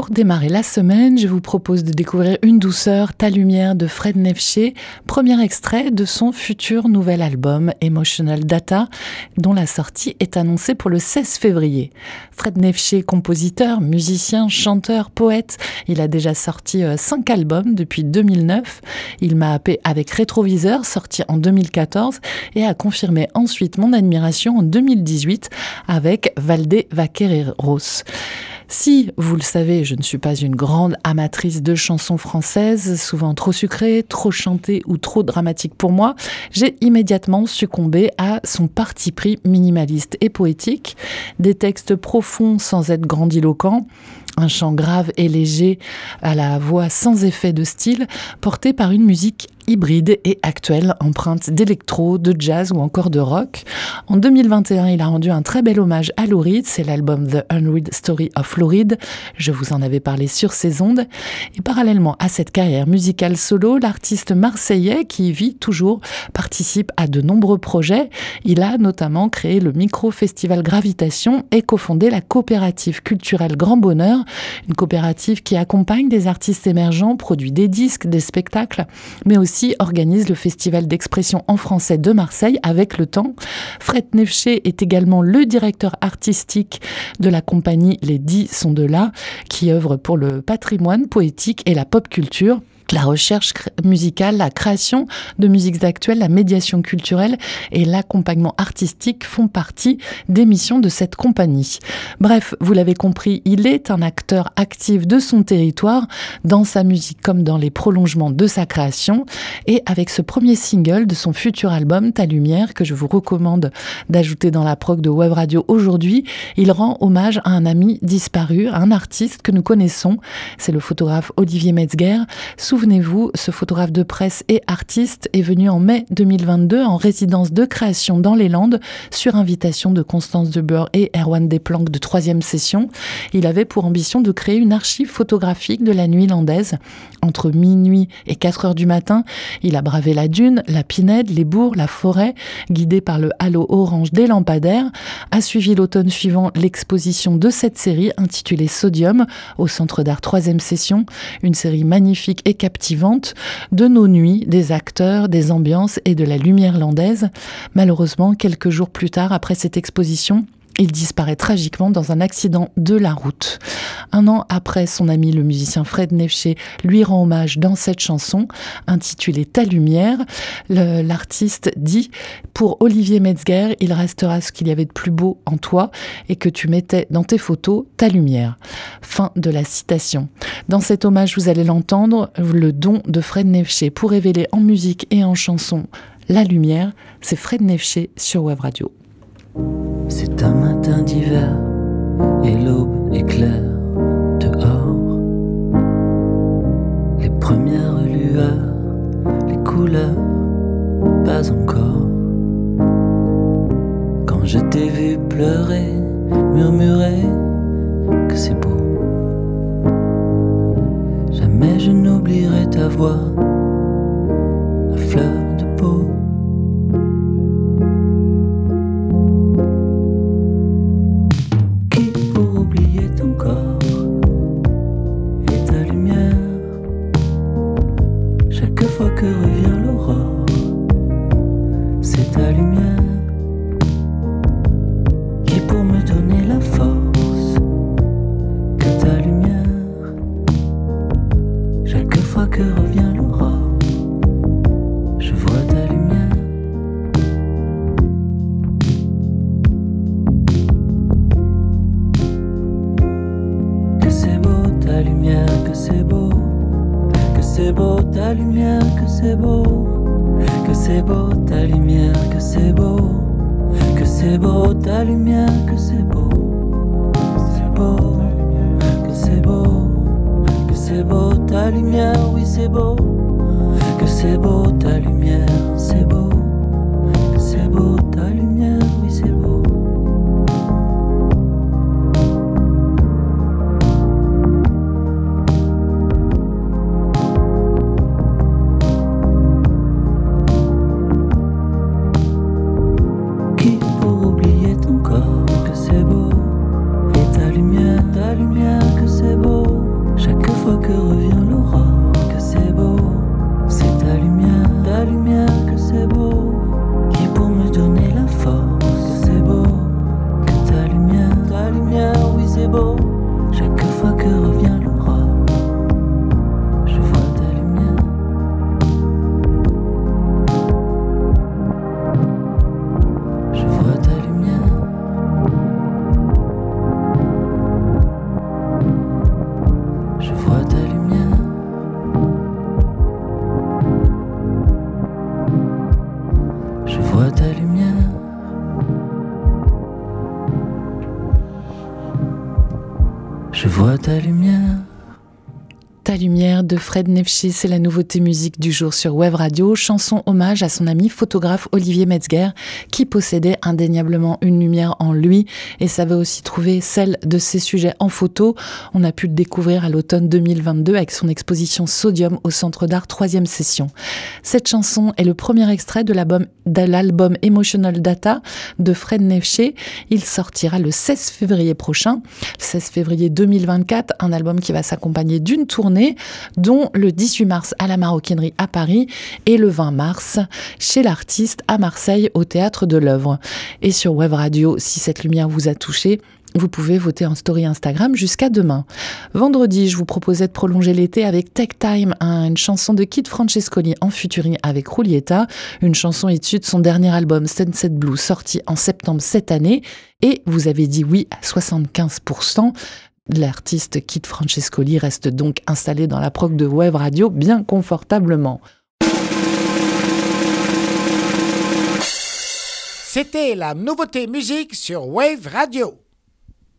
Pour démarrer la semaine, je vous propose de découvrir Une douceur, ta lumière de Fred Nefché, premier extrait de son futur nouvel album Emotional Data, dont la sortie est annoncée pour le 16 février. Fred Nefché, compositeur, musicien, chanteur, poète, il a déjà sorti euh, cinq albums depuis 2009. Il m'a happé avec Rétroviseur, sorti en 2014, et a confirmé ensuite mon admiration en 2018 avec Valde Vaqueros. Si, vous le savez, je ne suis pas une grande amatrice de chansons françaises, souvent trop sucrées, trop chantées ou trop dramatiques pour moi, j'ai immédiatement succombé à son parti pris minimaliste et poétique, des textes profonds sans être grandiloquents, un chant grave et léger à la voix sans effet de style, porté par une musique hybride et actuelle, empreinte d'électro, de jazz ou encore de rock. En 2021, il a rendu un très bel hommage à Lou c'est l'album The Unread Story of Lou Je vous en avais parlé sur ces ondes. Et parallèlement à cette carrière musicale solo, l'artiste marseillais qui vit toujours participe à de nombreux projets. Il a notamment créé le micro-festival Gravitation et cofondé la coopérative culturelle Grand Bonheur, une coopérative qui accompagne des artistes émergents, produit des disques, des spectacles, mais aussi organise le Festival d'expression en français de Marseille avec le temps. Fred Nefché est également le directeur artistique de la compagnie Les Dix sont de là, qui œuvre pour le patrimoine poétique et la pop culture la recherche musicale, la création de musiques actuelles, la médiation culturelle et l'accompagnement artistique font partie des missions de cette compagnie. Bref, vous l'avez compris, il est un acteur actif de son territoire, dans sa musique comme dans les prolongements de sa création. Et avec ce premier single de son futur album, Ta Lumière, que je vous recommande d'ajouter dans la prog de Web Radio aujourd'hui, il rend hommage à un ami disparu, un artiste que nous connaissons. C'est le photographe Olivier Metzger. Souvenez-vous, ce photographe de presse et artiste est venu en mai 2022 en résidence de création dans les Landes sur invitation de Constance de Boer et Erwan Desplanques de troisième session. Il avait pour ambition de créer une archive photographique de la nuit landaise. Entre minuit et 4 heures du matin, il a bravé la dune, la pinède, les bourgs, la forêt, guidé par le halo orange des lampadaires, a suivi l'automne suivant l'exposition de cette série intitulée Sodium au Centre d'art troisième session, une série magnifique et captivante de nos nuits, des acteurs, des ambiances et de la lumière landaise. Malheureusement, quelques jours plus tard, après cette exposition, il disparaît tragiquement dans un accident de la route. Un an après, son ami le musicien Fred Nefché lui rend hommage dans cette chanson intitulée Ta lumière. L'artiste dit Pour Olivier Metzger, il restera ce qu'il y avait de plus beau en toi et que tu mettais dans tes photos ta lumière. Fin de la citation. Dans cet hommage, vous allez l'entendre, le don de Fred Nefché pour révéler en musique et en chanson la lumière, c'est Fred Nefché sur Web Radio. C'est un matin d'hiver et l'aube éclaire premières lueurs, les couleurs, pas encore. Quand je t'ai vu pleurer, murmurer que c'est beau. Jamais je n'oublierai ta voix, la fleur de peau. Je vois ta lumière. Que c'est beau ta lumière que c'est beau. Que c'est beau ta lumière que c'est beau. Que c'est beau ta lumière que c'est beau. Que c'est beau ta lumière que c'est beau. C'est beau. lumière, oui c'est beau, que c'est beau ta lumière. je vois ta lumière. Je vois ta lumière de Fred Nefché, c'est la nouveauté musique du jour sur Web Radio, chanson hommage à son ami photographe Olivier Metzger, qui possédait indéniablement une lumière en lui et savait aussi trouver celle de ses sujets en photo. On a pu le découvrir à l'automne 2022 avec son exposition Sodium au Centre d'Art 3 session. Cette chanson est le premier extrait de l'album Emotional Data de Fred Nefché. Il sortira le 16 février prochain, 16 février 2024, un album qui va s'accompagner d'une tournée dont le 18 mars à la Maroquinerie à Paris et le 20 mars chez l'artiste à Marseille au Théâtre de l'œuvre. Et sur Web Radio, si cette lumière vous a touché, vous pouvez voter en story Instagram jusqu'à demain. Vendredi, je vous proposais de prolonger l'été avec Tech Time, une chanson de Kit Francescoli en featuring avec Rulieta, une chanson issue de son dernier album Sunset Blue sorti en septembre cette année. Et vous avez dit oui à 75%. L'artiste Kit Francescoli reste donc installé dans la prog de Web Radio bien confortablement. C'était la nouveauté musique sur Wave Radio.